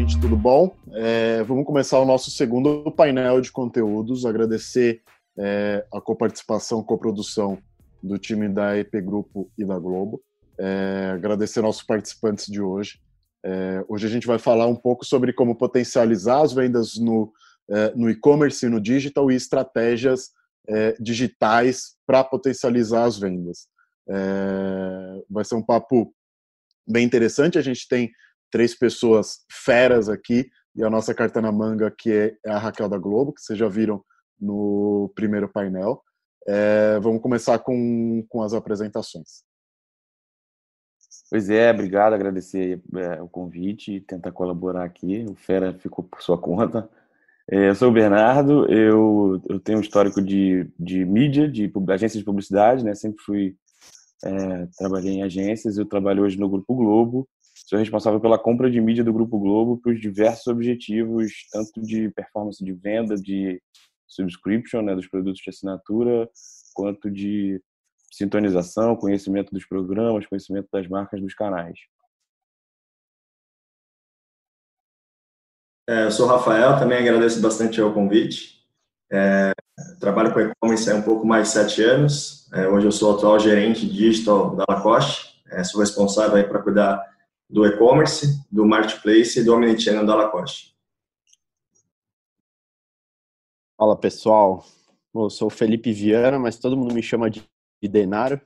Gente, tudo bom? É, vamos começar o nosso segundo painel de conteúdos. Agradecer é, a coparticipação, coprodução do time da EP Grupo e da Globo. É, agradecer nossos participantes de hoje. É, hoje a gente vai falar um pouco sobre como potencializar as vendas no, é, no e-commerce e no digital e estratégias é, digitais para potencializar as vendas. vai ser um papo bem interessante. A gente tem três pessoas feras aqui e a nossa carta na manga, que é a Raquel da Globo, que vocês já viram no primeiro painel. É, vamos começar com, com as apresentações. Pois é, obrigado, agradecer é, o convite tentar colaborar aqui. O Fera ficou por sua conta. É, eu sou o Bernardo, eu, eu tenho um histórico de, de mídia, de agência de publicidade, né? Sempre fui, é, trabalhei em agências, eu trabalho hoje no Grupo Globo, sou responsável pela compra de mídia do Grupo Globo para os diversos objetivos, tanto de performance de venda, de subscription, né, dos produtos de assinatura, quanto de sintonização, conhecimento dos programas, conhecimento das marcas dos canais. É, eu sou o Rafael, também agradeço bastante o convite. É, trabalho com e-commerce há um pouco mais de sete anos. É, hoje eu sou atual gerente digital da Lacoste. É, sou responsável para cuidar do e-commerce, do marketplace e do omnichannel da Lacoste. Fala pessoal, eu sou o Felipe Viana, mas todo mundo me chama de Denaro,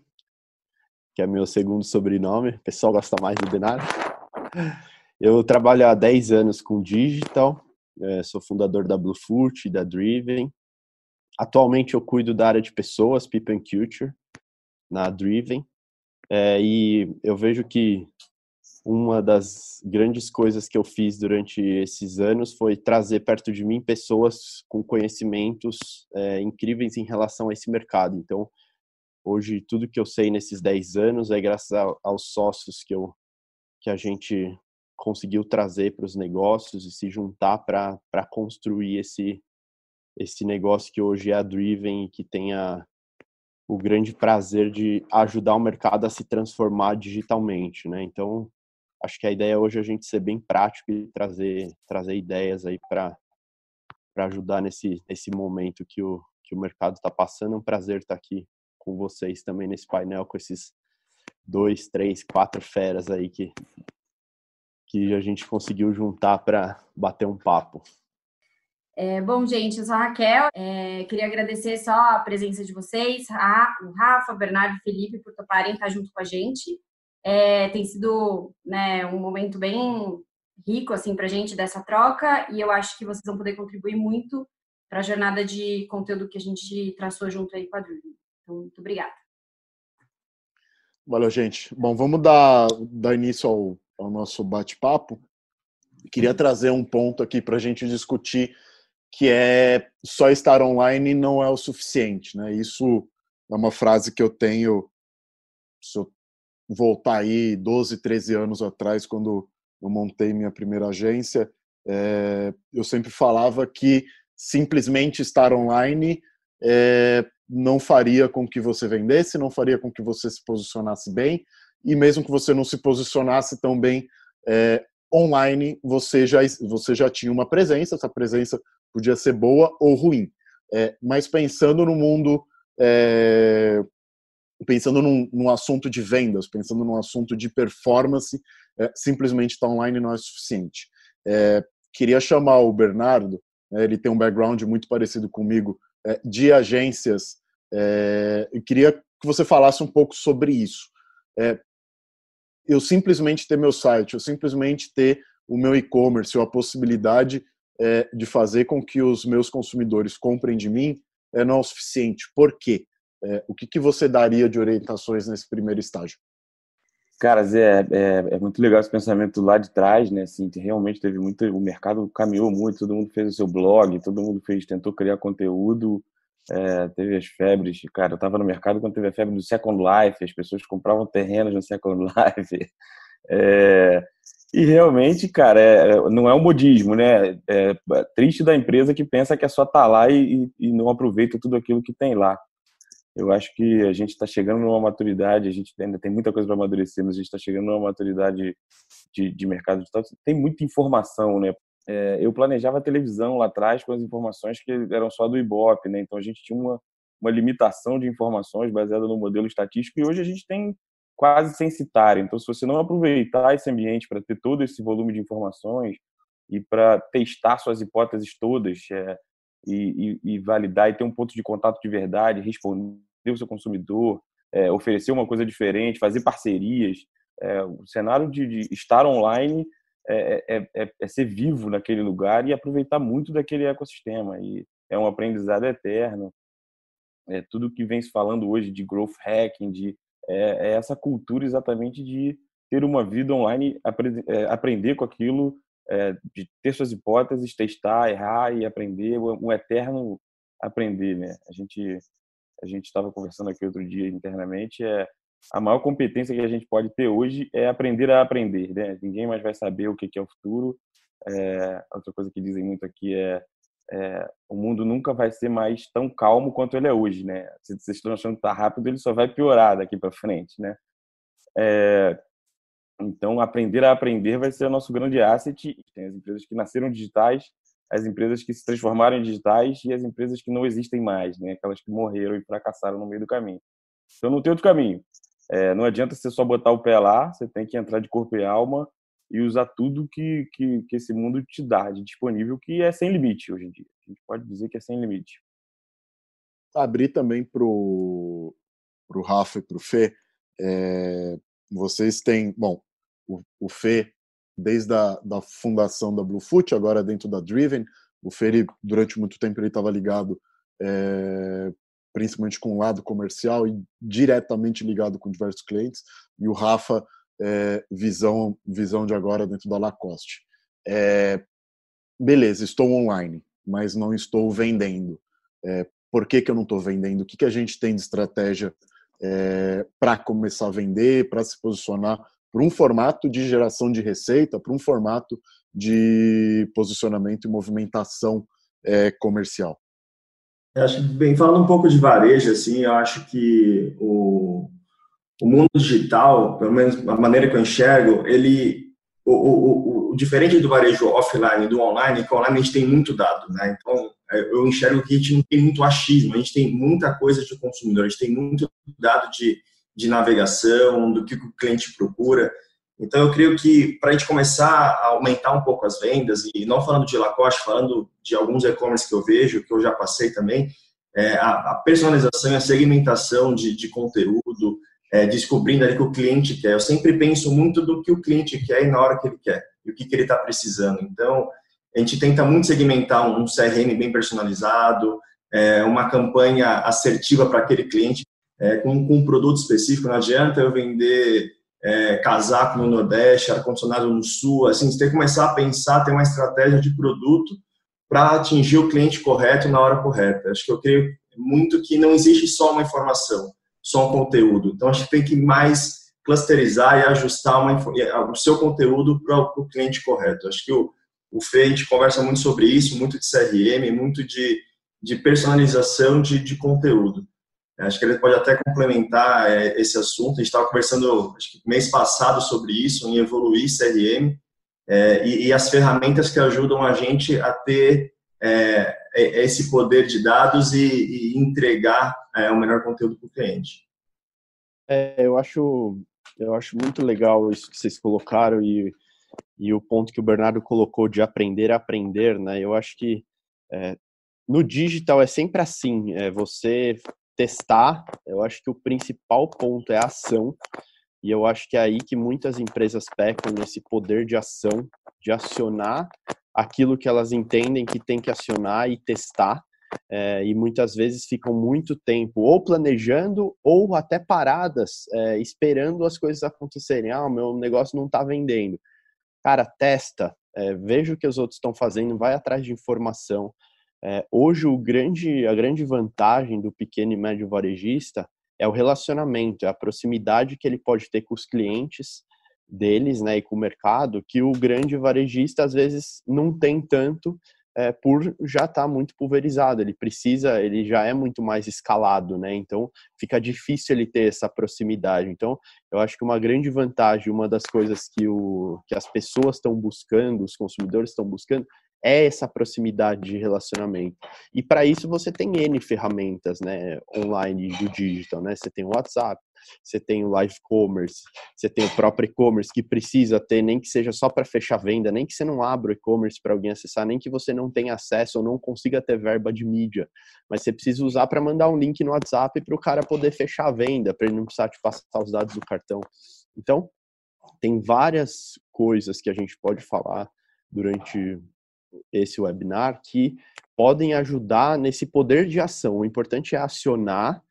que é meu segundo sobrenome. O pessoal gosta mais do Denaro. Eu trabalho há 10 anos com digital, é, sou fundador da Bluefoot da Driven. Atualmente eu cuido da área de pessoas, People and Culture, na Driven. É, e eu vejo que uma das grandes coisas que eu fiz durante esses anos foi trazer perto de mim pessoas com conhecimentos é, incríveis em relação a esse mercado. Então, hoje, tudo que eu sei nesses 10 anos é graças a, aos sócios que, eu, que a gente conseguiu trazer para os negócios e se juntar para construir esse, esse negócio que hoje é a Driven e que tenha o grande prazer de ajudar o mercado a se transformar digitalmente, né? Então, acho que a ideia hoje é a gente ser bem prático e trazer trazer ideias aí para ajudar nesse nesse momento que o que o mercado está passando. É um prazer estar tá aqui com vocês também nesse painel com esses dois, três, quatro feras aí que que a gente conseguiu juntar para bater um papo. É, bom, gente, eu sou a Raquel. É, queria agradecer só a presença de vocês, a, o Rafa, Bernardo e Felipe, por toparem estar junto com a gente. É, tem sido né, um momento bem rico assim para a gente dessa troca e eu acho que vocês vão poder contribuir muito para a jornada de conteúdo que a gente traçou junto aí com a Drury. Então, muito obrigada. Valeu, gente. Bom, vamos dar, dar início ao, ao nosso bate-papo. Queria trazer um ponto aqui para a gente discutir que é só estar online não é o suficiente, né? Isso é uma frase que eu tenho, se eu voltar aí 12, 13 anos atrás, quando eu montei minha primeira agência, é, eu sempre falava que simplesmente estar online é, não faria com que você vendesse, não faria com que você se posicionasse bem, e mesmo que você não se posicionasse tão bem é, online, você já, você já tinha uma presença, essa presença podia ser boa ou ruim. Mas pensando no mundo pensando num, num, assunto de vendas, pensando num assunto de performance, é, simplesmente estar tá online não é suficiente. É, queria chamar o Bernardo, né, ele tem um background muito parecido comigo, é, de agências, é, e queria que você falasse um pouco sobre isso. É, eu simplesmente ter meu site, eu simplesmente ter o meu e-commerce, ou a possibilidade é, de fazer com que os meus consumidores comprem de mim, é, não é o suficiente. Por quê? É, o que, que você daria de orientações nesse primeiro estágio? Cara, Zé, é, é, muito legal esse pensamento lá de trás, né? Assim, realmente teve muito, o mercado caminhou muito, todo mundo fez o seu blog, todo mundo fez, tentou criar conteúdo, é, teve as febres, cara, eu estava no mercado quando teve a febre do Second Life, as pessoas compravam terrenos no Second Life, é, e realmente, cara, é, é, não é um modismo, né? É, é, triste da empresa que pensa que é só estar tá lá e, e não aproveita tudo aquilo que tem lá. Eu acho que a gente está chegando numa maturidade, a gente ainda tem muita coisa para amadurecer, mas a gente está chegando numa maturidade de, de mercado digital. Tem muita informação, né? É, eu planejava televisão lá atrás com as informações que eram só do Ibope, né? Então a gente tinha uma, uma limitação de informações baseada no modelo estatístico e hoje a gente tem quase censitário. Então, se você não aproveitar esse ambiente para ter todo esse volume de informações e para testar suas hipóteses todas, é, e, e, e, validar e ter um ponto de contato de verdade, responder o seu consumidor, é, oferecer uma coisa diferente, fazer parcerias. É, o cenário de, de estar online é, é, é, é, ser vivo naquele lugar e aproveitar muito daquele ecossistema. E é um aprendizado eterno. É tudo que vem se falando hoje de growth hacking, de é, essa cultura exatamente de ter uma vida online, aprender com aquilo é, de ter suas hipóteses, testar, errar e aprender, um eterno aprender, né? A gente a gente estava conversando aqui outro dia internamente, é a maior competência que a gente pode ter hoje é aprender a aprender, né? Ninguém mais vai saber o que é o futuro. É, outra coisa que dizem muito aqui é, é, o mundo nunca vai ser mais tão calmo quanto ele é hoje, né? Se vocês estão achando que está rápido, ele só vai piorar daqui para frente, né? É, então, aprender a aprender vai ser o nosso grande asset. Tem as empresas que nasceram digitais, as empresas que se transformaram em digitais e as empresas que não existem mais, né? aquelas que morreram e fracassaram no meio do caminho. Então, não tem outro caminho. É, não adianta você só botar o pé lá, você tem que entrar de corpo e alma e usar tudo que, que, que esse mundo te dá de disponível, que é sem limite hoje em dia. A gente pode dizer que é sem limite. Abrir também para o Rafa e para o Fê, é, vocês têm, bom, o, o Fê, desde a da fundação da Bluefoot, agora dentro da Driven, o Fê, ele, durante muito tempo, ele estava ligado é, principalmente com o lado comercial e diretamente ligado com diversos clientes, e o Rafa, é, visão, visão de agora dentro da Lacoste. É, beleza, estou online, mas não estou vendendo. Por que, que eu não estou vendendo? O que, que a gente tem de estratégia é, para começar a vender, para se posicionar para um formato de geração de receita, para um formato de posicionamento e movimentação é, comercial. Eu acho bem, falando um pouco de varejo, assim, eu acho que o, o mundo digital, pelo menos a maneira que eu enxergo, ele, o, o, o diferente do varejo offline do online, que online a gente tem muito dado, né? Então, eu enxergo que a gente não tem muito achismo, a gente tem muita coisa de consumidor, a gente tem muito dado de, de navegação, do que o cliente procura. Então, eu creio que para a gente começar a aumentar um pouco as vendas, e não falando de Lacoste, falando de alguns e-commerce que eu vejo, que eu já passei também, é, a, a, personalização e a segmentação de, de conteúdo, é, descobrindo ali o que o cliente quer. Eu sempre penso muito do que o cliente quer e na hora que ele quer, e o que, que ele está precisando. Então, a gente tenta muito segmentar um CRM bem personalizado, é, uma campanha assertiva para aquele cliente, é, com, com, um produto específico. Não adianta eu vender é, casaco no Nordeste, ar-condicionado no Sul. Assim, você tem que começar a pensar, ter uma estratégia de produto para atingir o cliente correto na hora correta. Acho que eu creio muito que não existe só uma informação, só um conteúdo. Então, acho que tem que mais clusterizar e ajustar uma, o seu conteúdo para o cliente correto. Acho que o, o Fê, a gente conversa muito sobre isso, muito de CRM, muito de, de personalização de, de conteúdo. Acho que ele pode até complementar é, esse assunto. A gente estava conversando, acho que mês passado, sobre isso, em evoluir CRM é, e, e, as ferramentas que ajudam a gente a ter é, é esse poder de dados e, e entregar é, o melhor conteúdo para o cliente. É, eu acho, eu acho muito legal isso que vocês colocaram e e o ponto que o Bernardo colocou de aprender a aprender, né? Eu acho que é, no digital é sempre assim, é você testar. Eu acho que o principal ponto é a ação e eu acho que é aí que muitas empresas pecam nesse poder de ação, de acionar aquilo que elas entendem que tem que acionar e testar. é, e muitas vezes ficam muito tempo ou planejando ou até paradas, é, esperando as coisas acontecerem. Ah, o meu negócio não está vendendo. Cara, testa, é, veja o que os outros estão fazendo, vai atrás de informação. É, hoje, o grande, a grande vantagem do pequeno e médio varejista é o relacionamento, é a proximidade que ele pode ter com os clientes deles, né, e com o mercado, que o grande varejista às vezes não tem tanto é, por já estar tá muito pulverizado. Ele precisa, ele já é muito mais escalado, né? Então fica difícil ele ter essa proximidade. Então eu acho que uma grande vantagem, uma das coisas que, o, que as pessoas estão buscando, os consumidores estão buscando, é essa proximidade de relacionamento. E para isso você tem N ferramentas, né, online do digital, né? Você tem o WhatsApp, você tem o live commerce, você tem o próprio e-commerce que precisa ter, nem que seja só para fechar venda, nem que você não abra o e-commerce para alguém acessar, nem que você não tenha acesso ou não consiga ter verba de mídia, mas você precisa usar para mandar um link no WhatsApp para o cara poder fechar a venda, para ele não precisar te passar os dados do cartão. Então, tem várias coisas que a gente pode falar durante esse webinar que podem ajudar nesse poder de ação. O importante é acionar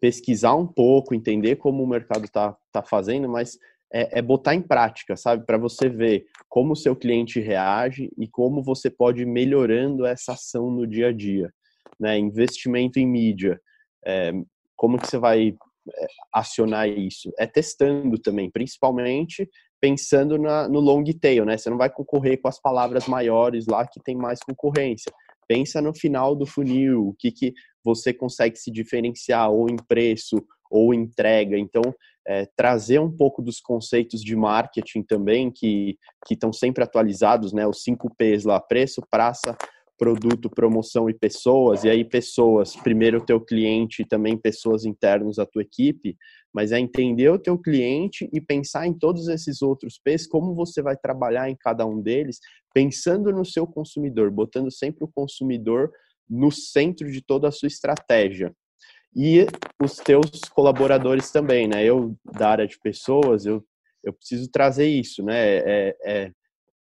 pesquisar um pouco, entender como o mercado está tá fazendo, mas é, é, botar em prática, sabe? Para você ver como o seu cliente reage e como você pode ir melhorando essa ação no dia a dia. Né? Investimento em mídia, é, como que você vai é, acionar isso? É testando também, principalmente pensando na, no long tail, né? Você não vai concorrer com as palavras maiores lá que tem mais concorrência. Pensa no final do funil, o que, que você consegue se diferenciar ou em preço ou entrega. Então, é, trazer um pouco dos conceitos de marketing também, que estão sempre atualizados, né? Os 5 P's lá, preço, praça, produto, promoção e pessoas, e aí pessoas, primeiro o teu cliente e também pessoas internas da tua equipe, mas é entender o teu cliente e pensar em todos esses outros P's, como você vai trabalhar em cada um deles, pensando no seu consumidor, botando sempre o consumidor no centro de toda a sua estratégia. E os teus colaboradores também, né? Eu, da área de pessoas, eu, eu preciso trazer isso, né? É, é,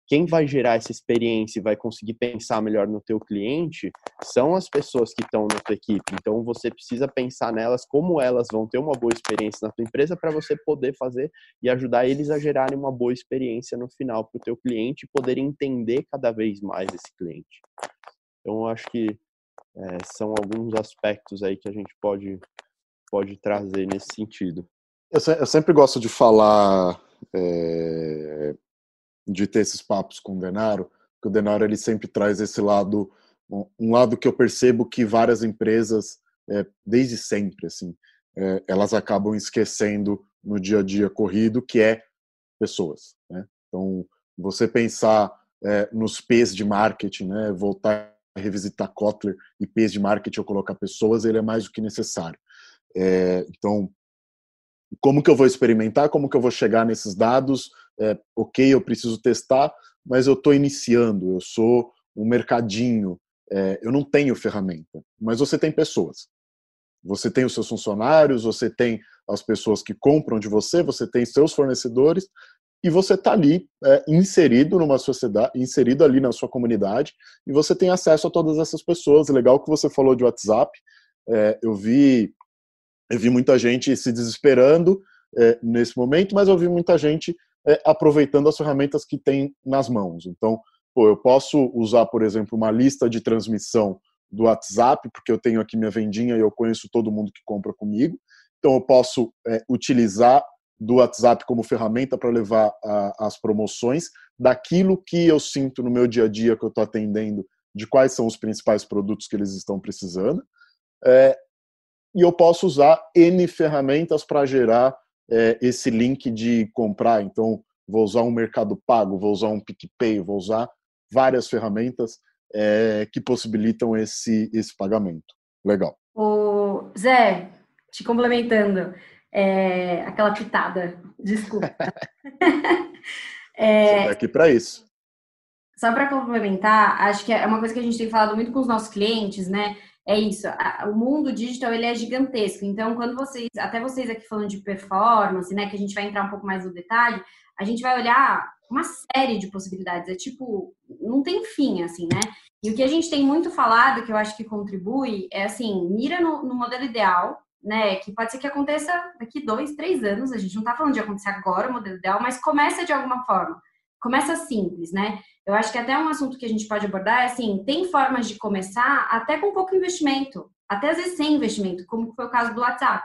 quem vai gerar essa experiência e vai conseguir pensar melhor no teu cliente são as pessoas que estão na tua equipe. Então você precisa pensar nelas como elas vão ter uma boa experiência na tua empresa para você poder fazer e ajudar eles a gerarem uma boa experiência no final para o teu cliente e poder entender cada vez mais esse cliente. Então acho que é, são alguns aspectos aí que a gente pode, pode trazer nesse sentido. Eu, eu sempre gosto de falar, é, de ter esses papos com o Denaro, porque o Denaro ele sempre traz esse lado, um lado que eu percebo que várias empresas, é, desde sempre, assim, é, elas acabam esquecendo no dia a dia corrido, que é pessoas. Né? Então, você pensar é, nos P's de marketing, né? voltar revisitar Kotler e P's de marketing ou colocar pessoas, ele é mais do que necessário. É, então, como que eu vou experimentar? Como que eu vou chegar nesses dados? É, ok, eu preciso testar, mas eu estou iniciando, eu sou um mercadinho, é, eu não tenho ferramenta, mas você tem pessoas. Você tem os seus funcionários, você tem as pessoas que compram de você, você tem seus fornecedores, e você está ali é, inserido numa sociedade, inserido ali na sua comunidade, e você tem acesso a todas essas pessoas. Legal que você falou de WhatsApp. É, eu vi, eu vi muita gente se desesperando é, nesse momento, mas eu vi muita gente é, aproveitando as ferramentas que tem nas mãos. Então, pô, eu posso usar, por exemplo, uma lista de transmissão do WhatsApp, porque eu tenho aqui minha vendinha e eu conheço todo mundo que compra comigo. Então, eu posso é, utilizar do WhatsApp como ferramenta para levar a, as promoções, daquilo que eu sinto no meu dia a dia que eu estou atendendo, de quais são os principais produtos que eles estão precisando. É, e eu posso usar N ferramentas para gerar é, esse link de comprar. Então, vou usar um Mercado Pago, vou usar um PicPay, vou usar várias ferramentas é, que possibilitam esse, esse pagamento. Legal. O Zé, te complementando, é, aquela pitada, desculpa. é, Você tá aqui para isso. Só para complementar, acho que é uma coisa que a gente tem falado muito com os nossos clientes, né? É isso, a, o mundo digital ele é gigantesco. Então, quando vocês, até vocês aqui falando de performance, né, que a gente vai entrar um pouco mais no detalhe, a gente vai olhar uma série de possibilidades. É tipo, não tem fim, assim, né? E o que a gente tem muito falado, que eu acho que contribui, é assim, mira no, no modelo ideal, né? Que pode ser que aconteça daqui dois, três anos. A gente não está falando de acontecer agora o modelo ideal, mas começa de alguma forma. Começa simples, né? Eu acho que até um assunto que a gente pode abordar é assim, tem formas de começar até com pouco investimento, até às vezes sem investimento, como foi o caso do WhatsApp,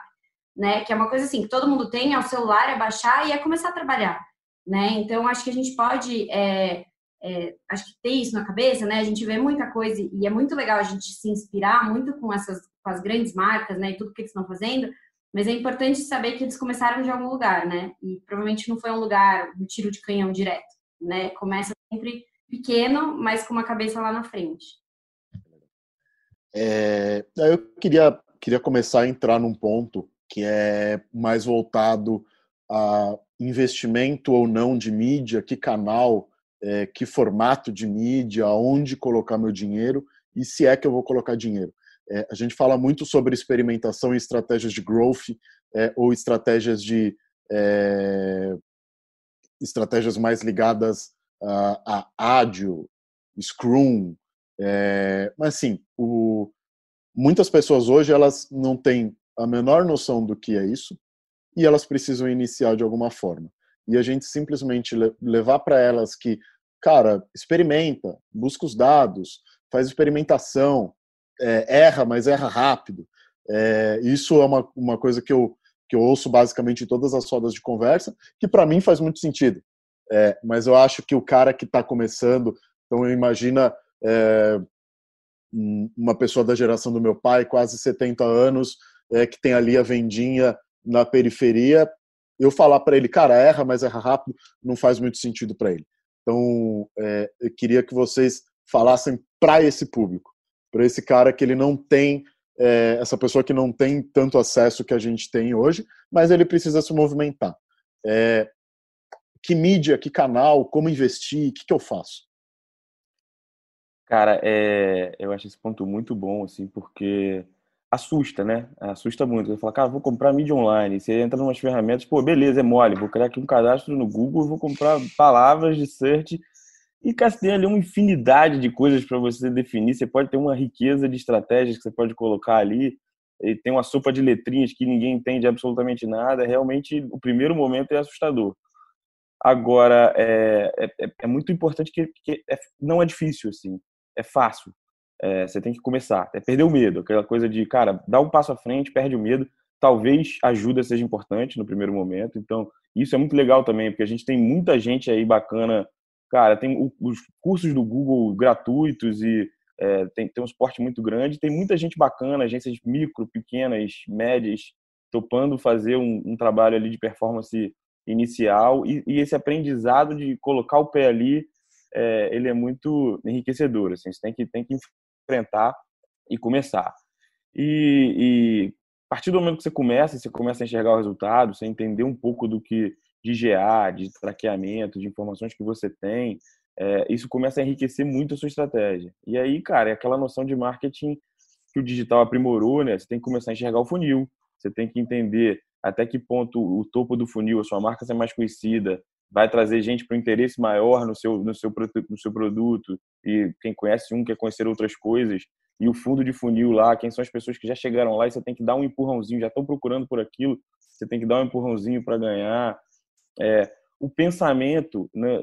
né? Que é uma coisa assim, que todo mundo tem, é o celular, é baixar e é começar a trabalhar, né? Então, acho que a gente pode é, é, acho que ter isso na cabeça, né? A gente vê muita coisa e é muito legal a gente se inspirar muito com essas com as grandes marcas, né? E tudo que eles estão fazendo. Mas é importante saber que eles começaram de algum lugar, né? E provavelmente não foi um lugar, um tiro de canhão direto, né? Começa sempre pequeno, mas com uma cabeça lá na frente. É, eu queria, queria começar a entrar num ponto que é mais voltado a investimento ou não de mídia, que canal é, que formato de mídia, onde colocar meu dinheiro e se é que eu vou colocar dinheiro. É, a gente fala muito sobre experimentação e estratégias de growth é, ou estratégias de é, estratégias mais ligadas a, a ádio, Scrum, é, mas assim, o, muitas pessoas hoje elas não têm a menor noção do que é isso e elas precisam iniciar de alguma forma. E a gente simplesmente levar para elas que, cara, experimenta, busca os dados, faz experimentação, é, erra, mas erra rápido. É, isso é uma, uma coisa que eu, que eu ouço basicamente em todas as rodas de conversa, que para mim faz muito sentido. É, mas eu acho que o cara que está começando, então imagina é, uma pessoa da geração do meu pai, quase 70 anos, é, que tem ali a vendinha na periferia, eu falar para ele, cara, erra, mas erra rápido, não faz muito sentido para ele. Então, é, eu queria que vocês falassem para esse público, para esse cara que ele não tem, é, essa pessoa que não tem tanto acesso que a gente tem hoje, mas ele precisa se movimentar. É, que mídia, que canal, como investir, o que, que eu faço? Cara, é, eu acho esse ponto muito bom, assim, porque assusta, né? Assusta muito. Você fala, cara, vou comprar mídia online. Você entra em umas ferramentas, pô, beleza, é mole. Vou criar aqui um cadastro no Google, vou comprar palavras de search. E, cara, você tem ali uma infinidade de coisas para você definir. Você pode ter uma riqueza de estratégias que você pode colocar ali. E tem uma sopa de letrinhas que ninguém entende absolutamente nada. Realmente, o primeiro momento é assustador. Agora, é, é, é muito importante que, que é, não é difícil, assim. É fácil é, você tem que começar. É perder o medo, aquela coisa de, cara, dá um passo à frente, perde o medo. Talvez ajuda seja importante no primeiro momento. Então, isso é muito legal também, porque a gente tem muita gente aí bacana. Cara, tem os cursos do Google gratuitos e é, tem, tem um suporte muito grande. Tem muita gente bacana, agências micro, pequenas, médias, topando fazer um, um trabalho ali de performance inicial. E, e, esse aprendizado de colocar o pé ali, é, ele é muito enriquecedor. Assim, você tem que, tem que enfrentar e começar. E, e a partir do momento que você começa, você começa a enxergar o resultado, você entender um pouco do que de GA, de traqueamento, de informações que você tem, é, isso começa a enriquecer muito a sua estratégia. E aí, cara, é aquela noção de marketing que o digital aprimorou, né? Você tem que começar a enxergar o funil, você tem que entender até que ponto o topo do funil, a sua marca ser mais conhecida, vai trazer gente para um interesse maior no seu, no, seu, no seu produto. E quem conhece um quer conhecer outras coisas. E o fundo de funil lá, quem são as pessoas que já chegaram lá e você tem que dar um empurrãozinho, já estão procurando por aquilo, você tem que dar um empurrãozinho para ganhar. É, o pensamento né,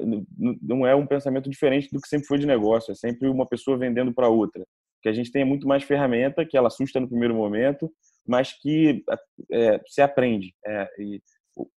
não é um pensamento diferente do que sempre foi de negócio, é sempre uma pessoa vendendo para outra. Que a gente tem muito mais ferramenta, que ela assusta no primeiro momento, mas que é, se aprende. É,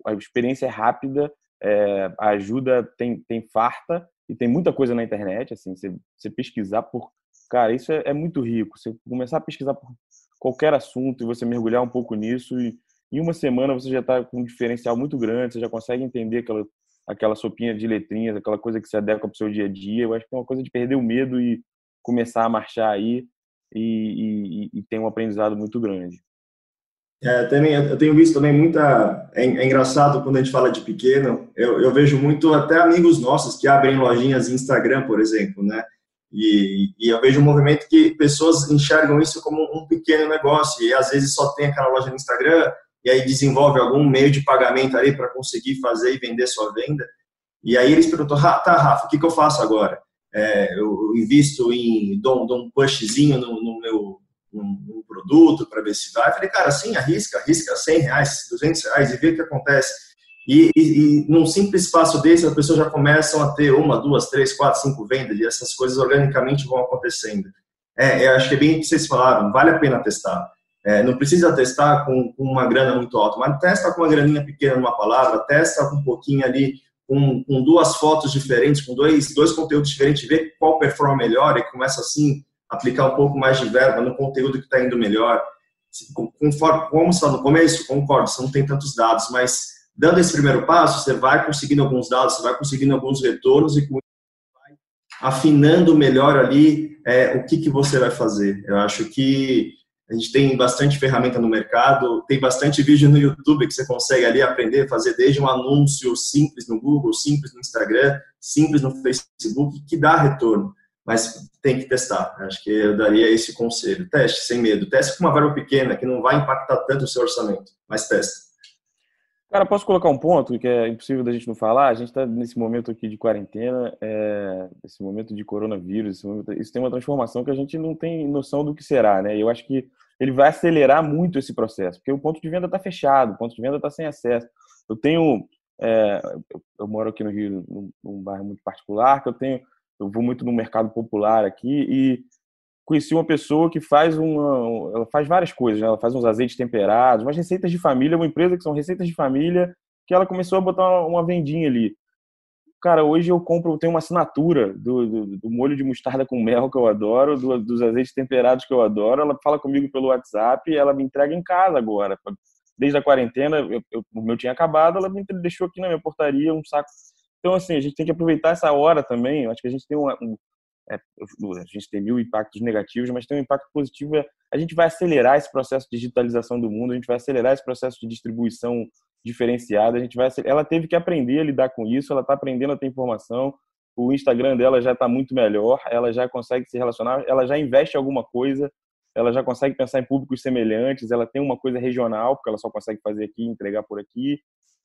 a experiência é rápida é, a ajuda tem, tem farta e tem muita coisa na internet, assim, você, você pesquisar por... Cara, isso é, é, muito rico. Você começar a pesquisar por qualquer assunto e você mergulhar um pouco nisso e em uma semana você já está com um diferencial muito grande, você já consegue entender aquela, aquela sopinha de letrinhas, aquela coisa que se adequa para o seu dia a dia. Eu acho que é uma coisa de perder o medo e começar a marchar aí e, e, e tem um aprendizado muito grande. É, também, eu tenho visto também muita. É, é, engraçado quando a gente fala de pequeno, eu, eu, vejo muito até amigos nossos que abrem lojinhas Instagram, por exemplo, né? E, e, eu vejo um movimento que pessoas enxergam isso como um pequeno negócio, e às vezes só tem aquela loja no Instagram, e aí desenvolve algum meio de pagamento ali para conseguir fazer e vender sua venda. E aí eles perguntam: tá, Rafa, o que, que eu faço agora? é, eu invisto em, dou, dou um pushzinho no, no meu no produto para ver se vai. Eu falei, cara, sim, arrisca, arrisca 100 reais, 200 reais e vê o que acontece. E, e, e, num simples passo desse, as pessoas já começam a ter uma, duas, três, quatro, cinco vendas e essas coisas organicamente vão acontecendo. É, eu acho que é bem o que vocês falaram, vale a pena testar. É, não precisa testar com, com, uma grana muito alta, mas testa com uma graninha pequena numa palavra, testa com um pouquinho ali, com, com duas fotos diferentes, com dois, dois conteúdos diferentes, vê qual performa melhor e começa assim aplicar um pouco mais de verba no conteúdo que está indo melhor. Conforme, como está no começo, concordo, você não tem tantos dados, mas dando esse primeiro passo, você vai conseguindo alguns dados, você vai conseguindo alguns retornos e com afinando melhor ali é, o que, que você vai fazer. Eu acho que a gente tem bastante ferramenta no mercado, tem bastante vídeo no YouTube que você consegue ali aprender fazer desde um anúncio simples no Google, simples no Instagram, simples no Facebook, que dá retorno. Mas tem que testar. Acho que eu daria esse conselho. Teste sem medo. Teste com uma verba pequena, que não vai impactar tanto o seu orçamento, mas teste. Cara, posso colocar um ponto que é impossível da gente não falar? A gente está nesse momento aqui de quarentena, é, esse momento de coronavírus, momento, isso tem uma transformação que a gente não tem noção do que será, né? Eu acho que ele vai acelerar muito esse processo, porque o ponto de venda está fechado, o ponto de venda está sem acesso. Eu tenho, é, eu moro aqui no Rio, num, num bairro muito particular, que eu tenho, eu vou muito no mercado popular aqui e conheci uma pessoa que faz uma, ela faz várias coisas, né? ela faz uns azeites temperados, umas receitas de família, uma empresa que são receitas de família, que ela começou a botar uma, vendinha ali. Cara, hoje eu compro, eu tenho uma assinatura do, do, do, molho de mostarda com mel que eu adoro, do, dos azeites temperados que eu adoro. Ela fala comigo pelo WhatsApp ela me entrega em casa agora. Desde a quarentena, eu, eu, o meu tinha acabado, ela me deixou aqui na minha portaria um saco. Então, assim, a gente tem que aproveitar essa hora também. Eu acho que a gente tem um, é, a gente tem mil impactos negativos, mas tem um impacto positivo. É, a gente vai acelerar esse processo de digitalização do mundo, a gente vai acelerar esse processo de distribuição diferenciada. A gente vai, ela teve que aprender a lidar com isso, ela está aprendendo a ter informação. O Instagram dela já está muito melhor, ela já consegue se relacionar, ela já investe em alguma coisa, ela já consegue pensar em públicos semelhantes, ela tem uma coisa regional, porque ela só consegue fazer aqui, entregar por aqui.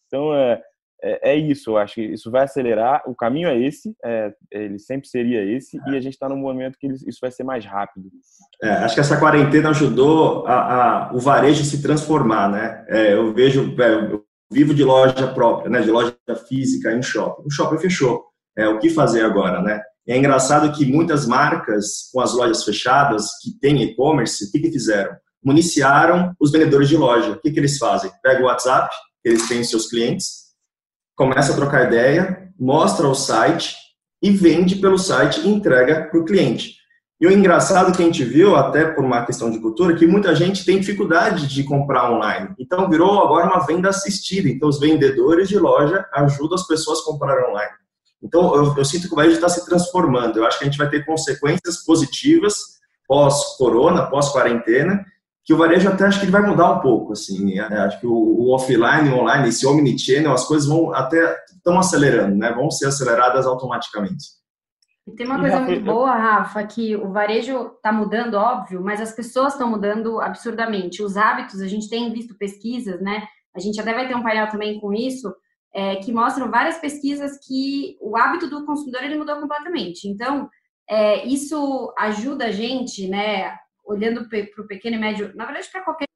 Então, é, é, é, isso, eu acho que isso vai acelerar. O caminho é esse, é, ele sempre seria esse, e a gente está num momento que isso vai ser mais rápido. É, acho que essa quarentena ajudou a, a o varejo se transformar, né? É, eu vejo, é, eu vivo de loja própria, né? De loja física em shopping. O shopping fechou. É, o que fazer agora, né? É engraçado que muitas marcas com as lojas fechadas, que têm e-commerce, o que, que fizeram? Municiaram os vendedores de loja. O que, que eles fazem? Pega o WhatsApp, eles têm seus clientes, começa a trocar ideia, mostra o site e vende pelo site e entrega para o cliente. E o engraçado que a gente viu, até por uma questão de cultura, que muita gente tem dificuldade de comprar online. Então virou agora uma venda assistida. Então os vendedores de loja ajudam as pessoas a comprar online. Então eu, eu sinto que o varejo está se transformando. Eu acho que a gente vai ter consequências positivas pós-corona, pós-quarentena, que o varejo até acho que ele vai mudar um pouco, assim, né? acho que o, o offline, o online, esse omnichannel, as coisas vão até, estão acelerando, né, vão ser aceleradas automaticamente. E tem uma coisa muito boa, Rafa, que o varejo está mudando, óbvio, mas as pessoas estão mudando absurdamente. Os hábitos, a gente tem visto pesquisas, né, a gente até vai ter um painel também com isso, é, que mostram várias pesquisas que o hábito do consumidor ele mudou completamente. Então, é, isso ajuda a gente, né, olhando para o pequeno e médio, na verdade, para qualquer,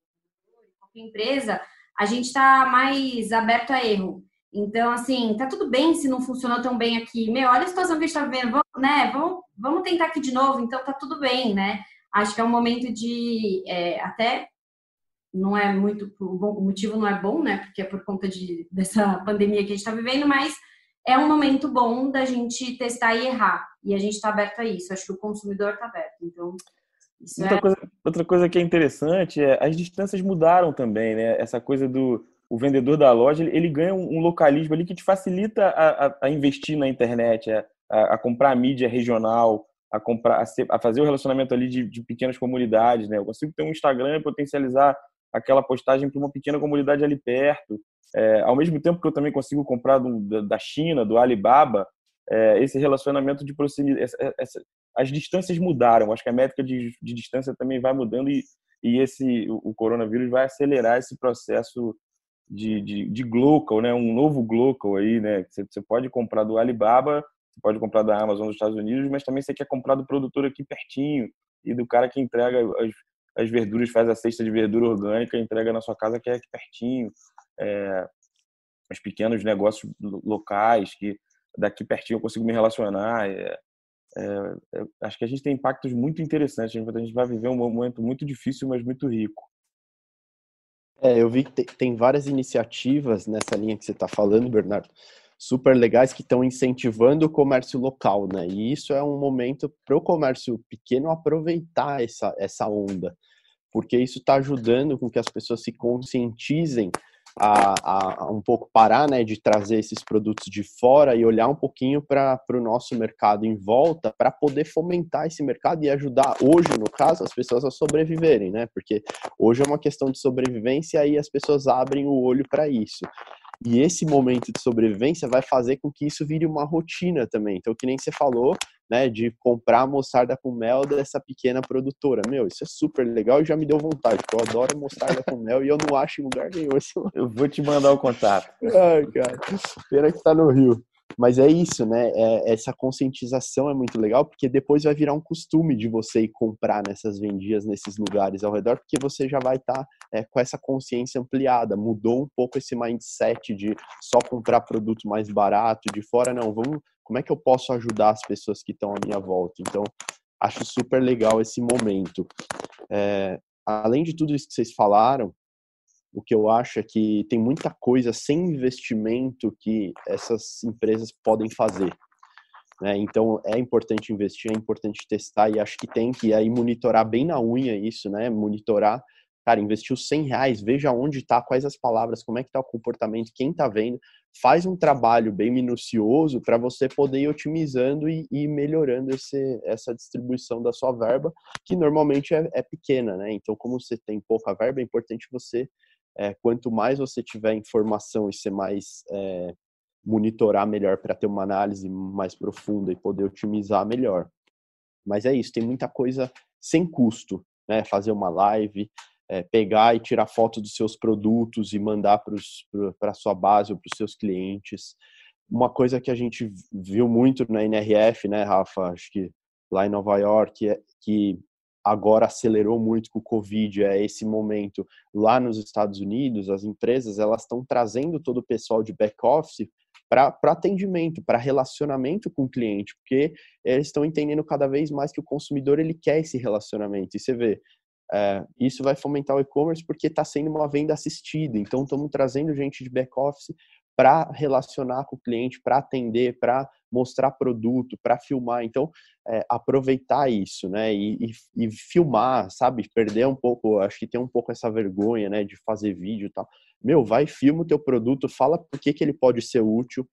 qualquer empresa, a gente está mais aberto a erro. Então, assim, tá tudo bem se não funcionou tão bem aqui. Meu, olha a situação que a gente está vivendo, vamos, né? Vamos, vamos tentar aqui de novo, então tá tudo bem, né? Acho que é um momento de é, até não é muito o motivo não é bom, né? Porque é por conta de, dessa pandemia que a gente está vivendo, mas é um momento bom da gente testar e errar. E a gente está aberto a isso. Acho que o consumidor está aberto. Então, Outra, é... coisa, outra coisa que é interessante é as distâncias mudaram também, né? Essa coisa do o vendedor da loja, ele, ele ganha um, um, localismo ali que te facilita a, a, a investir na internet, a, a, comprar mídia regional, a comprar, ser, a, fazer o relacionamento ali de, de, pequenas comunidades, né? Eu consigo ter um Instagram e potencializar aquela postagem para uma pequena comunidade ali perto. É, ao mesmo tempo que eu também consigo comprar do, da China, do Alibaba, é, esse relacionamento de proximidade, essa, as distâncias mudaram. Acho que a métrica de, de distância também vai mudando e, e esse o, o, coronavírus vai acelerar esse processo de, de, de glocal, né? Um novo glocal aí, né? Você, você pode comprar do Alibaba, Você pode comprar da Amazon dos Estados Unidos, mas também você quer comprar do produtor aqui pertinho e do cara que entrega as, as verduras, faz a cesta de verdura orgânica, entrega na sua casa que é aqui pertinho. É, os pequenos negócios locais que daqui pertinho eu consigo me relacionar. É, é, é, acho que a gente tem impactos muito interessantes. A gente vai viver um momento muito difícil, mas muito rico. É, eu vi que tem várias iniciativas nessa linha que você está falando, Bernardo, super legais que estão incentivando o comércio local, né? E isso é um momento para o comércio pequeno aproveitar essa, essa onda, porque isso está ajudando com que as pessoas se conscientizem a, a, um pouco parar, né, de trazer esses produtos de fora e olhar um pouquinho para o nosso mercado em volta para poder fomentar esse mercado e ajudar hoje, no caso, as pessoas a sobreviverem, né? Porque hoje é uma questão de sobrevivência e as pessoas abrem o olho para isso. E esse momento de sobrevivência vai fazer com que isso vire uma rotina também. Então, que nem você falou, né, de comprar mostarda com mel dessa pequena produtora. Meu, isso é super legal e já me deu vontade, porque eu adoro mostarda com mel e eu não acho em lugar nenhum. Eu vou te mandar o contato. Ai, cara. Pena que tá no Rio. Mas é isso, né? É, essa conscientização é muito legal, porque depois vai virar um costume de você ir comprar nessas vendias, nesses lugares ao redor, porque você já vai estar tá, é, com essa consciência ampliada. Mudou um pouco esse mindset de só comprar produto mais barato de fora. Não, vamos. Como é que eu posso ajudar as pessoas que estão à minha volta? Então, acho super legal esse momento. É, além de tudo isso que vocês falaram, o que eu acho é que tem muita coisa sem investimento que essas empresas podem fazer. Né? Então é importante investir, é importante testar e acho que tem que aí monitorar bem na unha isso, né? Monitorar, cara, investiu 100 reais, veja onde está, quais as palavras, como é que está o comportamento, quem está vendo, faz um trabalho bem minucioso para você poder ir otimizando e, e melhorando esse, essa distribuição da sua verba, que normalmente é, é pequena, né? Então, como você tem pouca verba, é importante você é, quanto mais você tiver informação e ser mais é, monitorar melhor para ter uma análise mais profunda e poder otimizar melhor. Mas é isso, tem muita coisa sem custo, né? Fazer uma live, é, pegar e tirar foto dos seus produtos e mandar para a sua base ou para os seus clientes. Uma coisa que a gente viu muito na NRF, né, Rafa? Acho que lá em Nova York, é que agora acelerou muito com o Covid, é esse momento lá nos Estados Unidos, as empresas elas estão trazendo todo o pessoal de back office para atendimento, para relacionamento com o cliente, porque eles estão entendendo cada vez mais que o consumidor ele quer esse relacionamento. E você vê, é, isso vai fomentar o e-commerce porque está sendo uma venda assistida. Então, estamos trazendo gente de back office para relacionar com o cliente, para atender, para mostrar produto, para filmar. Então, é, aproveitar isso, né? E, e, e, filmar, sabe? Perder um pouco, acho que tem um pouco essa vergonha, né? De fazer vídeo e tal. Meu, vai, filma o teu produto, fala por que, que ele pode ser útil.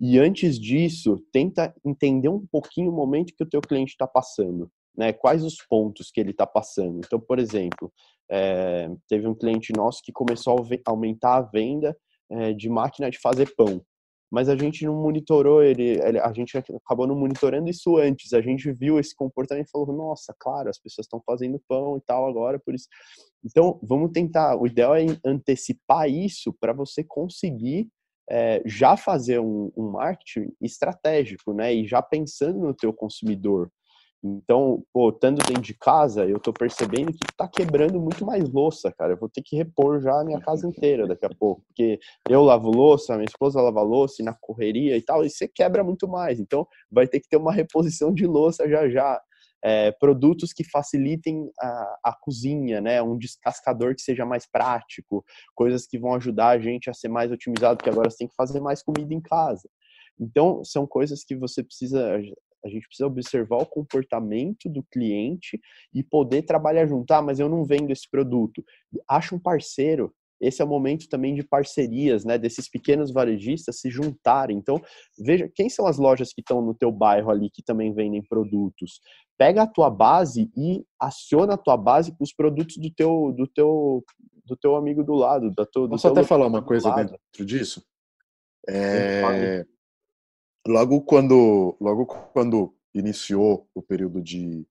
E antes disso, tenta entender um pouquinho o momento que o teu cliente está passando, né? Quais os pontos que ele está passando. Então, por exemplo, é, teve um cliente nosso que começou a aumentar a venda é, de máquina de fazer pão mas a gente não monitorou ele, a gente acabou não monitorando isso antes. A gente viu esse comportamento e falou: nossa, claro, as pessoas estão fazendo pão e tal agora, por isso. Então, vamos tentar. O ideal é antecipar isso para você conseguir é, já fazer um, um marketing estratégico, né? E já pensando no teu consumidor. Então, pô, estando dentro de casa, eu tô percebendo que tá quebrando muito mais louça, cara. Eu vou ter que repor já a minha casa inteira daqui a pouco. Porque eu lavo louça, minha esposa lava louça e na correria e tal, e você quebra muito mais. Então, vai ter que ter uma reposição de louça já já. É, produtos que facilitem a, a, cozinha, né? Um descascador que seja mais prático, coisas que vão ajudar a gente a ser mais otimizado, porque agora você tem que fazer mais comida em casa. Então, são coisas que você precisa a gente precisa observar o comportamento do cliente e poder trabalhar junto. Ah, mas eu não vendo esse produto. Acha um parceiro. Esse é o momento também de parcerias, né? Desses pequenos varejistas se juntarem. Então, veja quem são as lojas que estão no teu bairro ali que também vendem produtos. Pega a tua base e aciona a tua base com os produtos do teu do teu do teu amigo do lado, da tua, Posso até falar uma coisa dentro disso? É, logo quando, logo quando iniciou o período de,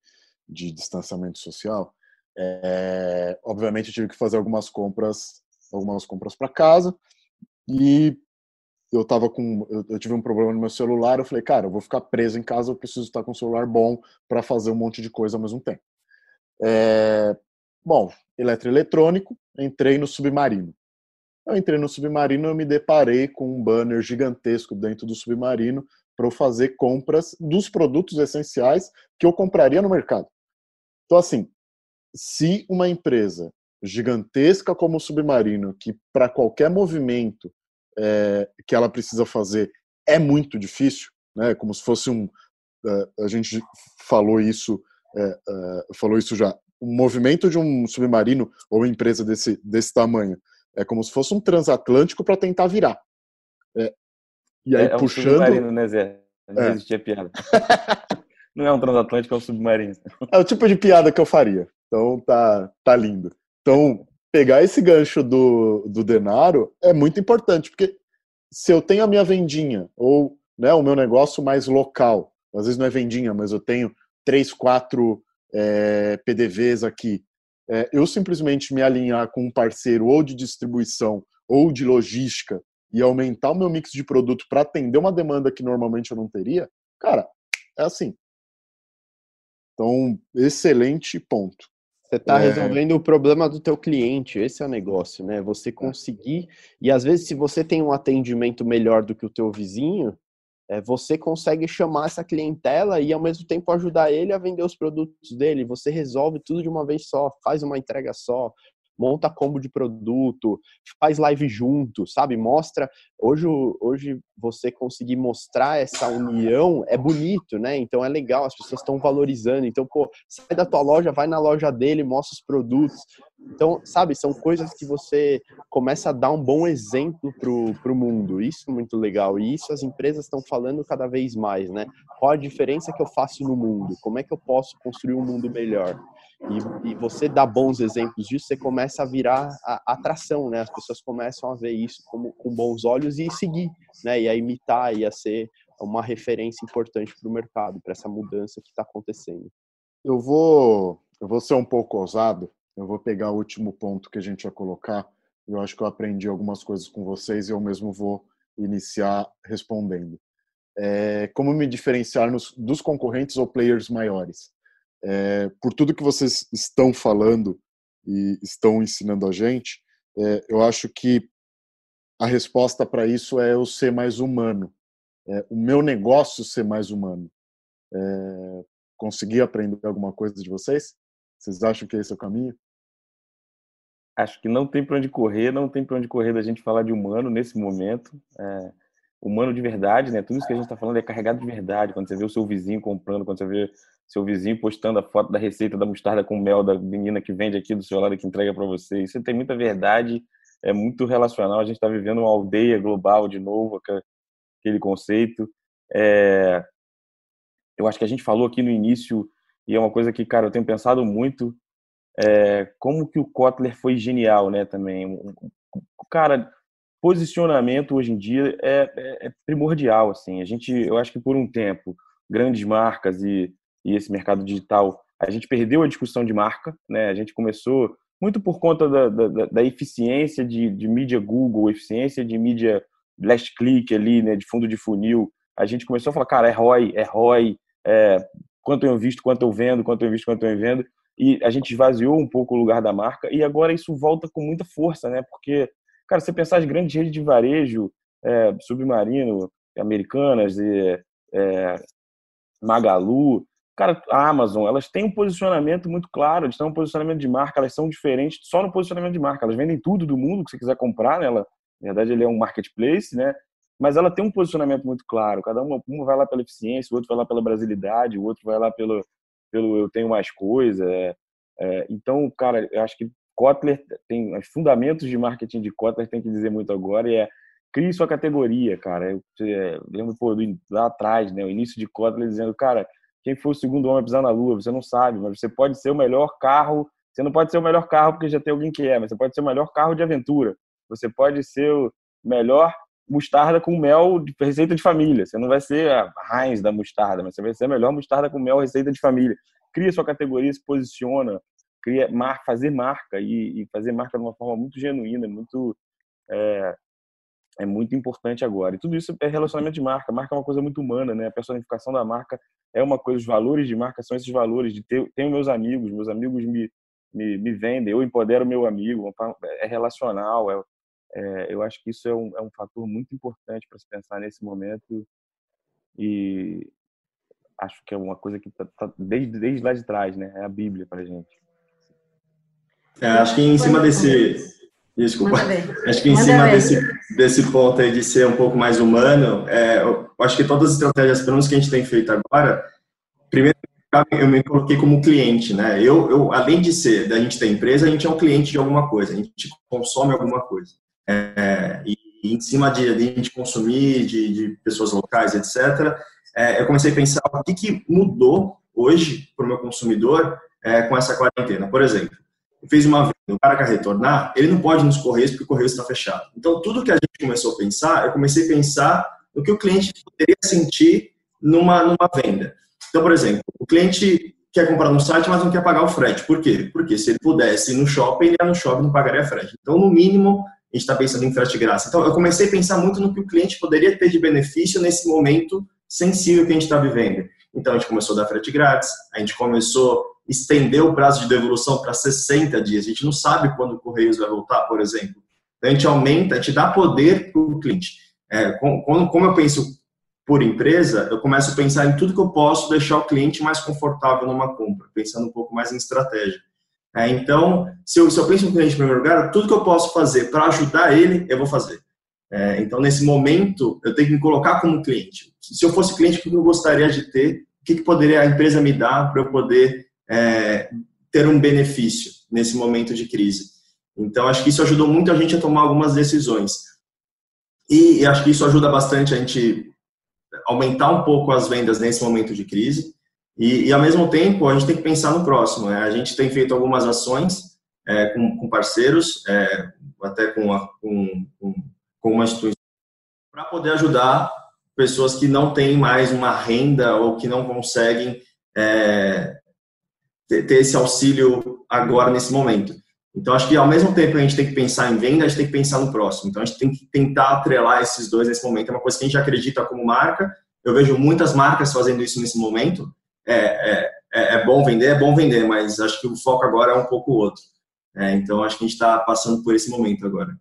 de distanciamento social, é, obviamente eu tive que fazer algumas compras, algumas compras para casa e eu tava com. Eu, eu, tive um problema no meu celular, eu falei, cara, eu vou ficar preso em casa, eu preciso estar com um celular bom para fazer um monte de coisa ao mesmo tempo. É, bom, eletroeletrônico, entrei no submarino. Eu entrei no submarino e me deparei com um banner gigantesco dentro do submarino para eu fazer compras dos produtos essenciais que eu compraria no mercado. Então, assim, se uma empresa gigantesca como o submarino, que para qualquer movimento é, que ela precisa fazer é muito difícil, né? Como se fosse um, uh, a gente falou isso, uh, falou isso já. O movimento de um submarino ou empresa desse desse tamanho é como se fosse um transatlântico para tentar virar. É, e aí é, puxando. É um submarino, né, Zé? Não é. existia piada. Não é um transatlântico, é um submarino. É o tipo de piada que eu faria. Então tá, tá lindo. Então, pegar esse gancho do, do Denaro é muito importante, porque se eu tenho a minha vendinha, ou né, o meu negócio mais local, às vezes não é vendinha, mas eu tenho três, quatro é, PDVs aqui, é, eu simplesmente me alinhar com um parceiro ou de distribuição ou de logística e aumentar o meu mix de produto para atender uma demanda que normalmente eu não teria, cara, é assim. Então, excelente ponto. Você está é... resolvendo o problema do teu cliente, esse é o negócio, né? Você conseguir e às vezes se você tem um atendimento melhor do que o teu vizinho, é, você consegue chamar essa clientela e ao mesmo tempo ajudar ele a vender os produtos dele. Você resolve tudo de uma vez só, faz uma entrega só, monta combo de produto, faz live junto, sabe? Mostra. Hoje, hoje você conseguir mostrar essa união é bonito, né? Então é legal, as pessoas estão valorizando. Então, pô, sai da tua loja, vai na loja dele, mostra os produtos. Então, sabe, são coisas que você começa a dar um bom exemplo pro, pro mundo. Isso é muito legal. E isso as empresas estão falando cada vez mais, né? Qual a diferença que eu faço no mundo? Como é que eu posso construir um mundo melhor? E, e, você dá bons exemplos disso, você começa a virar a, atração, né? As pessoas começam a ver isso como, com bons olhos e seguir, né? E a imitar e a ser uma referência importante para o mercado, para essa mudança que está acontecendo. Eu vou, eu vou ser um pouco ousado, eu vou pegar o último ponto que a gente ia colocar. Eu acho que eu aprendi algumas coisas com vocês e eu mesmo vou iniciar respondendo. É, como me diferenciar nos, dos concorrentes ou players maiores? É, por tudo que vocês estão falando e estão ensinando a gente, é, eu acho que a resposta para isso é eu ser mais humano, é, o meu negócio ser mais humano. É, consegui aprender alguma coisa de vocês? Vocês acham que esse é o caminho? Acho que não tem para onde correr, não tem para onde correr da gente falar de humano nesse momento. É, humano de verdade, né? Tudo isso que a gente está falando é carregado de verdade. Quando você vê o seu vizinho comprando, quando você vê seu vizinho postando a foto da receita da mostarda com mel da menina que vende aqui do seu lado que entrega para você. Isso tem muita verdade, é muito relacional. A gente está vivendo uma aldeia global de novo, aquele conceito. É... Eu acho que a gente falou aqui no início e é uma coisa que, cara, eu tenho pensado muito. É... Como que o Kotler foi genial, né? Também, cara, posicionamento hoje em dia é, é, é primordial. Assim, a gente, eu acho que por um tempo grandes marcas e e esse mercado digital, a gente perdeu a discussão de marca, né? A gente começou muito por conta da, da, da eficiência de, de mídia Google, eficiência de mídia last click ali, né? De fundo de funil. A gente começou a falar, cara, é ROI, é ROI, é, quanto eu invisto, quanto eu vendo, quanto eu invisto, quanto eu vendo. E a gente esvaziou um pouco o lugar da marca e agora isso volta com muita força, né? Porque, cara, você pensar as grandes redes de varejo, é, Submarino, Americanas, e, é, Magalu, Cara, a Amazon, elas têm um posicionamento muito claro, eles têm um posicionamento de marca, elas são diferentes só no posicionamento de marca. Elas vendem tudo do mundo que você quiser comprar, né? Ela, na verdade, ele é um marketplace, né? Mas ela tem um posicionamento muito claro. Cada uma, uma vai lá pela eficiência, o outro vai lá pela brasilidade, o outro vai lá pelo, pelo eu tenho mais coisa. É, é, então, cara, eu acho que Kotler tem os fundamentos de marketing de Kotler tem que dizer muito agora e é crie sua categoria, cara. Eu, é, lembro pô, lá atrás, né, o início de Kotler dizendo, cara, quem foi o segundo homem a pisar na Lua, você não sabe, mas você pode ser o melhor carro. Você não pode ser o melhor carro porque já tem alguém que é, mas você pode ser o melhor carro de aventura. Você pode ser o melhor mostarda com mel de receita de família. Você não vai ser a Heinz da mostarda, mas você vai ser a melhor mostarda com mel receita de família. Cria sua categoria, se posiciona, cria mar, fazer marca e, e fazer marca de uma forma muito genuína, muito é, é muito importante agora. E tudo isso é relacionamento de marca. Marca é uma coisa muito humana, né? A personificação da marca é uma coisa, os valores de marca são esses valores de ter, tenho meus amigos, meus amigos me, me, me vendem, eu empodero meu amigo, é relacional, é, é, eu acho que isso é um, é um fator muito importante para se pensar nesse momento e acho que é uma coisa que está tá desde, desde lá de trás, né? É a Bíblia para gente. É, acho que em cima desse Desculpa. Acho que em Manda cima desse, desse ponto aí de ser um pouco mais humano, é, eu acho que todas as estratégias pelo menos que a gente tem feito agora, primeiro eu me coloquei como cliente, né? Eu, eu além de ser da gente ter empresa, a gente é um cliente de alguma coisa, a gente consome alguma coisa. É, e, e, em cima de, de a gente consumir, de, de pessoas locais, etc., é, eu comecei a pensar o que, que mudou hoje para o meu consumidor é, com essa quarentena. Por exemplo, fez uma venda, o cara quer retornar, ele não pode nos Correios porque o Correio está fechado. Então, tudo que a gente começou a pensar, eu comecei a pensar no que o cliente poderia sentir numa, numa venda. Então, por exemplo, o cliente quer comprar no site, mas não quer pagar o frete. Por quê? Porque se ele pudesse ir no shopping, ele ia no shopping não pagaria frete. Então, no mínimo, a gente está pensando em frete grátis. Então, eu comecei a pensar muito no que o cliente poderia ter de benefício nesse momento sensível que a gente está vivendo. Então, a gente começou a dar frete grátis, a gente começou estender o prazo de devolução para 60 dias. A gente não sabe quando o Correios vai voltar, por exemplo. Então, a gente aumenta, gente dá poder para o cliente. É, como, como eu penso por empresa, eu começo a pensar em tudo que eu posso deixar o cliente mais confortável numa compra, pensando um pouco mais em estratégia. É, então, se eu, se eu penso no cliente em primeiro lugar, tudo que eu posso fazer para ajudar ele, eu vou fazer. É, então, nesse momento, eu tenho que me colocar como cliente. Se eu fosse cliente, o que eu gostaria de ter? O que, que poderia a empresa me dar para eu poder é, ter um benefício nesse momento de crise. Então, acho que isso ajudou muito a gente a tomar algumas decisões. E, e acho que isso ajuda bastante a gente aumentar um pouco as vendas nesse momento de crise. E, e ao mesmo tempo, a gente tem que pensar no próximo. Né? A gente tem feito algumas ações é, com, com, parceiros, é, até com, a, com, com uma instituição, para poder ajudar pessoas que não têm mais uma renda ou que não conseguem é, ter, esse auxílio agora, nesse momento. Então, acho que ao mesmo tempo a gente tem que pensar em venda, a gente tem que pensar no próximo. Então, a gente tem que tentar atrelar esses dois nesse momento. É uma coisa que a gente acredita como marca. Eu vejo muitas marcas fazendo isso nesse momento. É, é, é, é bom vender, é bom vender, mas acho que o foco agora é um pouco outro. É, então, acho que a gente está passando por esse momento agora.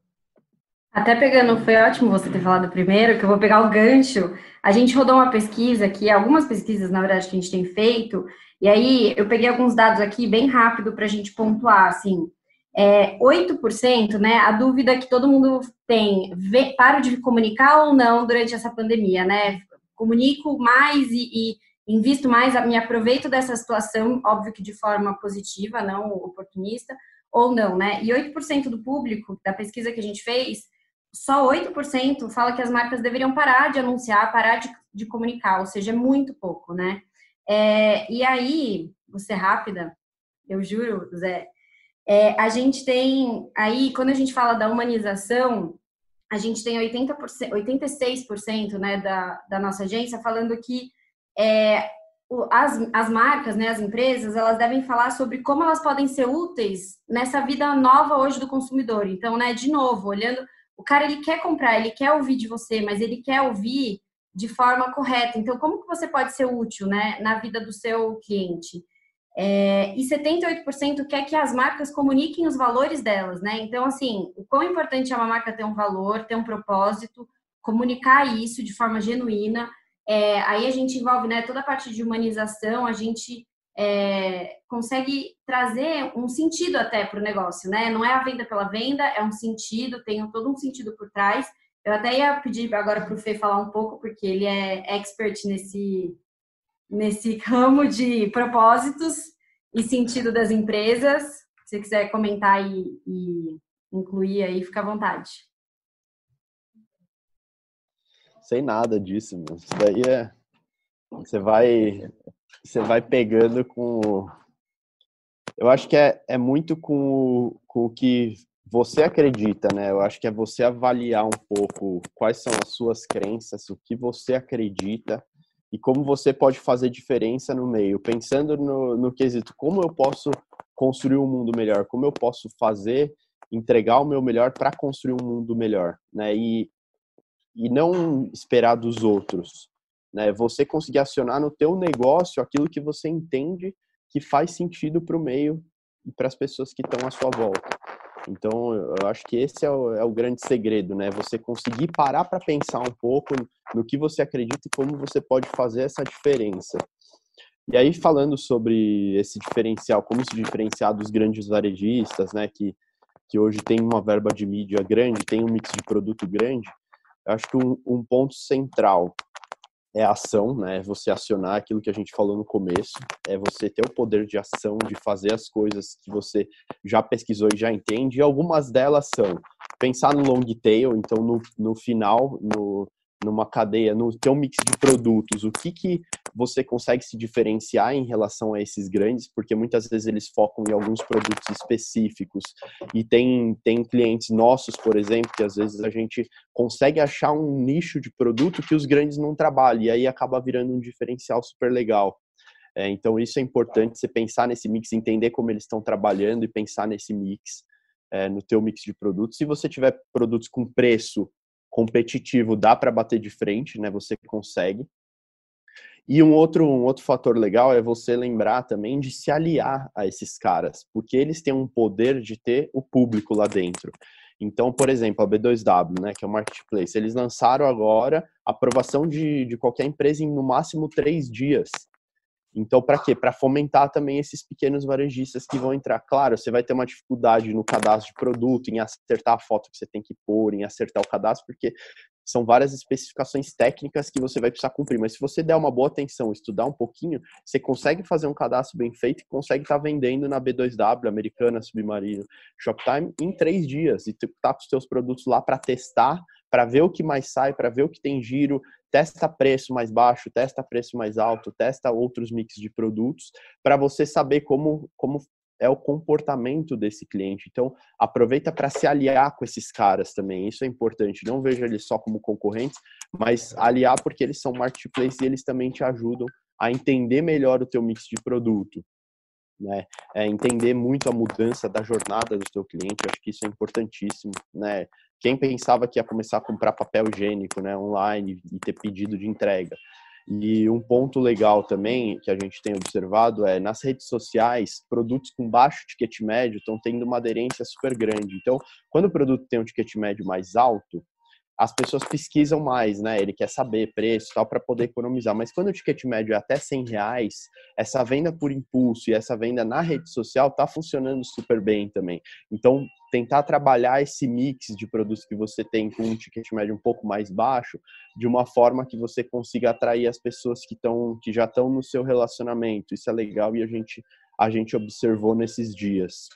Até pegando, foi ótimo você ter falado primeiro, que eu vou pegar o gancho. A gente rodou uma pesquisa aqui, algumas pesquisas, na verdade, que a gente tem feito, e aí eu peguei alguns dados aqui bem rápido para a gente pontuar, assim, é, 8%, né? A dúvida que todo mundo tem, vê, paro de comunicar ou não durante essa pandemia, né? Comunico mais e, e invisto mais, me aproveito dessa situação, óbvio que de forma positiva, não oportunista, ou não, né? E 8% do público, da pesquisa que a gente fez, só 8% fala que as marcas deveriam parar de anunciar, parar de, de comunicar, ou seja, é muito pouco, né? É, e aí, você rápida, eu juro, Zé, é, a gente tem aí, quando a gente fala da humanização, a gente tem 80%, 86% né, da, da nossa agência falando que é, as, as marcas, né, as empresas, elas devem falar sobre como elas podem ser úteis nessa vida nova hoje do consumidor. Então, né, de novo, olhando, o cara ele quer comprar, ele quer ouvir de você, mas ele quer ouvir de forma correta. Então, como que você pode ser útil né, na vida do seu cliente? É, e 78% quer que as marcas comuniquem os valores delas, né? Então, assim, o quão importante é uma marca ter um valor, ter um propósito, comunicar isso de forma genuína. É, aí a gente envolve né, toda a parte de humanização, a gente é, consegue trazer um sentido até para o negócio, né? Não é a venda pela venda, é um sentido, tem todo um sentido por trás. Eu até ia pedir agora para o Fê falar um pouco, porque ele é expert nesse, nesse ramo de propósitos e sentido das empresas. Se você quiser comentar e, e incluir aí, fica à vontade. Sem nada disso, meu. Isso daí é. Você vai. Você vai pegando com. Eu acho que é, é muito com, com o que você acredita, né? Eu acho que é você avaliar um pouco quais são as suas crenças, o que você acredita e como você pode fazer diferença no meio. Pensando no, no quesito, como eu posso construir um mundo melhor, como eu posso fazer, entregar o meu melhor para construir um mundo melhor, né? E e não esperar dos outros. Né? Você conseguir acionar no teu negócio aquilo que você entende que faz sentido para o meio e para as pessoas que estão à sua volta. Então, eu acho que esse é o, é o grande segredo, né? Você conseguir parar para pensar um pouco no que você acredita e como você pode fazer essa diferença. E aí, falando sobre esse diferencial, como se diferenciar dos grandes varejistas, né? Que, que hoje tem uma verba de mídia grande, tem um mix de produto grande, eu acho que um, um ponto central é ação, né? É você acionar aquilo que a gente falou no começo, é você ter o poder de ação, de fazer as coisas que você já pesquisou e já entende. E algumas delas são pensar no long tail, então no, no final, no, numa cadeia, no teu mix de produtos, o que que você consegue se diferenciar em relação a esses grandes, porque muitas vezes eles focam em alguns produtos específicos e tem, tem clientes nossos, por exemplo, que às vezes a gente consegue achar um nicho de produto que os grandes não trabalham e aí acaba virando um diferencial super legal. É, então isso é importante, você pensar nesse mix, entender como eles estão trabalhando e pensar nesse mix, é, no teu mix de produtos. Se você tiver produtos com preço competitivo dá para bater de frente, né? Você consegue. E um outro, um outro fator legal é você lembrar também de se aliar a esses caras, porque eles têm um poder de ter o público lá dentro. Então, por exemplo, a B2W, né, que é o marketplace, eles lançaram agora aprovação de, de qualquer empresa em no máximo três dias. Então, para quê? Para fomentar também esses pequenos varejistas que vão entrar. Claro, você vai ter uma dificuldade no cadastro de produto, em acertar a foto que você tem que pôr, em acertar o cadastro, porque são várias especificações técnicas que você vai precisar cumprir. Mas se você der uma boa atenção, estudar um pouquinho, você consegue fazer um cadastro bem feito e consegue estar tá vendendo na B2W, Americana, Submarino, Shoptime em três dias e tá com os seus produtos lá para testar, para ver o que mais sai, para ver o que tem giro, testa preço mais baixo, testa preço mais alto, testa outros mix de produtos, para você saber como, como é o comportamento desse cliente. Então, aproveita para se aliar com esses caras também. Isso é importante. Não veja eles só como concorrentes, mas aliar porque eles são marketplace e eles também te ajudam a entender melhor o teu mix de produto. Né? É entender muito a mudança da jornada do teu cliente, acho que isso é importantíssimo, né? Quem pensava que ia começar a comprar papel higiênico, né, online e ter pedido de entrega. E um ponto legal também que a gente tem observado é nas redes sociais, produtos com baixo ticket médio estão tendo uma aderência super grande. Então, quando o produto tem um ticket médio mais alto, as pessoas pesquisam mais, né? Ele quer saber preço tal para poder economizar. Mas quando o ticket médio é até 100 reais, essa venda por impulso e essa venda na rede social tá funcionando super bem também. Então, tentar trabalhar esse mix de produtos que você tem com um ticket médio um pouco mais baixo, de uma forma que você consiga atrair as pessoas que estão que já estão no seu relacionamento. Isso é legal e a gente a gente observou nesses dias.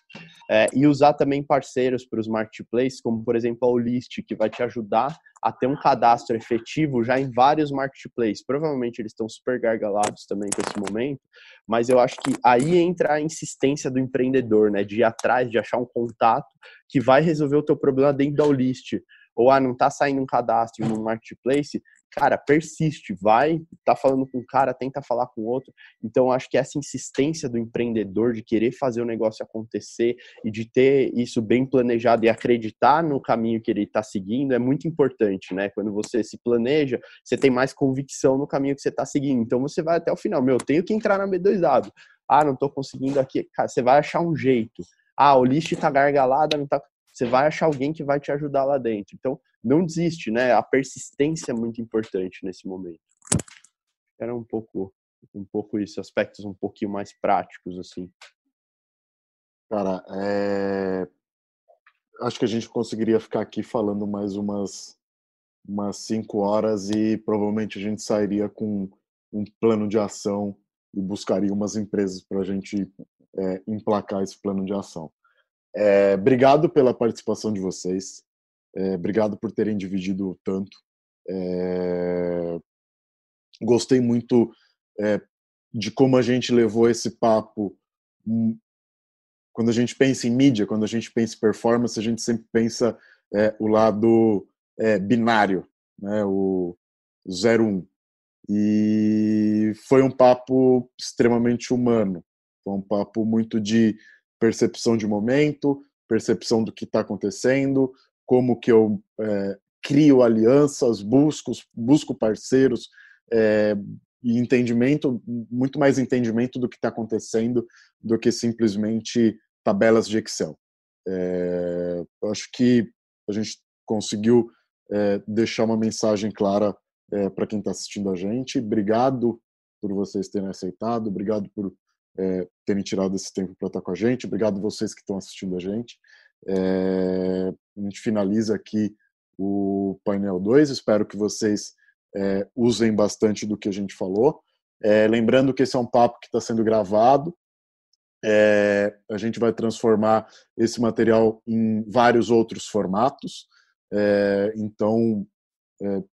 É, e usar também parceiros para os marketplaces, como por exemplo a Olist, que vai te ajudar a ter um cadastro efetivo já em vários marketplaces. Provavelmente eles estão super gargalados também com esse momento, mas eu acho que aí entra a insistência do empreendedor, né, de ir atrás, de achar um contato que vai resolver o teu problema dentro da Olist ou ah, não tá saindo um cadastro no marketplace, cara, persiste, vai, tá falando com um cara, tenta falar com outro. Então, acho que essa insistência do empreendedor de querer fazer o negócio acontecer e de ter isso bem planejado e acreditar no caminho que ele está seguindo é muito importante, né? Quando você se planeja, você tem mais convicção no caminho que você está seguindo. Então, você vai até o final. Meu, eu tenho que entrar na B2W. Ah, não estou conseguindo aqui. Cara, você vai achar um jeito. Ah, o lixo está gargalada, não tá você vai achar alguém que vai te ajudar lá dentro. Então, não desiste, né? A persistência é muito importante nesse momento. Era um pouco, um pouco isso, aspectos um pouquinho mais práticos, assim. Cara, é... acho que a gente conseguiria ficar aqui falando mais umas, umas cinco horas e provavelmente a gente sairia com um plano de ação e buscaria umas empresas para a gente é, emplacar esse plano de ação. É, obrigado pela participação de vocês. É, obrigado por terem dividido tanto. É, gostei muito é, de como a gente levou esse papo. Hum, quando a gente pensa em mídia, quando a gente pensa em performance, a gente sempre pensa é, o lado é, binário, né, o 01. E foi um papo extremamente humano. Foi um papo muito de percepção de momento, percepção do que está acontecendo, como que eu é, crio alianças, busco, busco parceiros é, e entendimento, muito mais entendimento do que está acontecendo do que simplesmente tabelas de Excel. É, acho que a gente conseguiu deixar uma mensagem clara para quem está assistindo a gente. Obrigado por vocês terem aceitado, obrigado por é, terem tirado esse tempo para estar com a gente, obrigado vocês que estão assistindo a gente. É, a gente finaliza aqui o painel 2. Espero que vocês é, usem bastante do que a gente falou. Lembrando que esse é um papo que está sendo gravado. A gente vai transformar esse material em vários outros formatos. Então,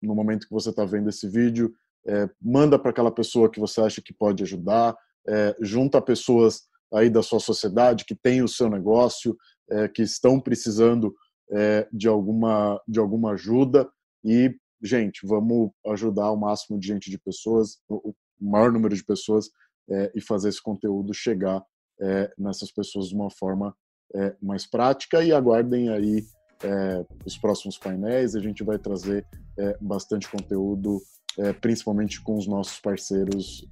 no momento que você está vendo esse vídeo, manda para aquela pessoa que você acha que pode ajudar, junta pessoas aí da sua sociedade que tem o seu negócio, que estão precisando é, de, alguma, de alguma ajuda. E, gente, vamos ajudar o máximo de gente, de pessoas, o maior número de pessoas é, e fazer esse conteúdo chegar é, nessas pessoas de uma forma é, mais prática. E aguardem aí é, os próximos painéis, a gente vai trazer é, bastante conteúdo principalmente com os nossos parceiros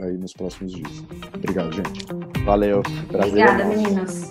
aí nos próximos dias. Obrigado, gente. Valeu. Prazer. Obrigada, meninas.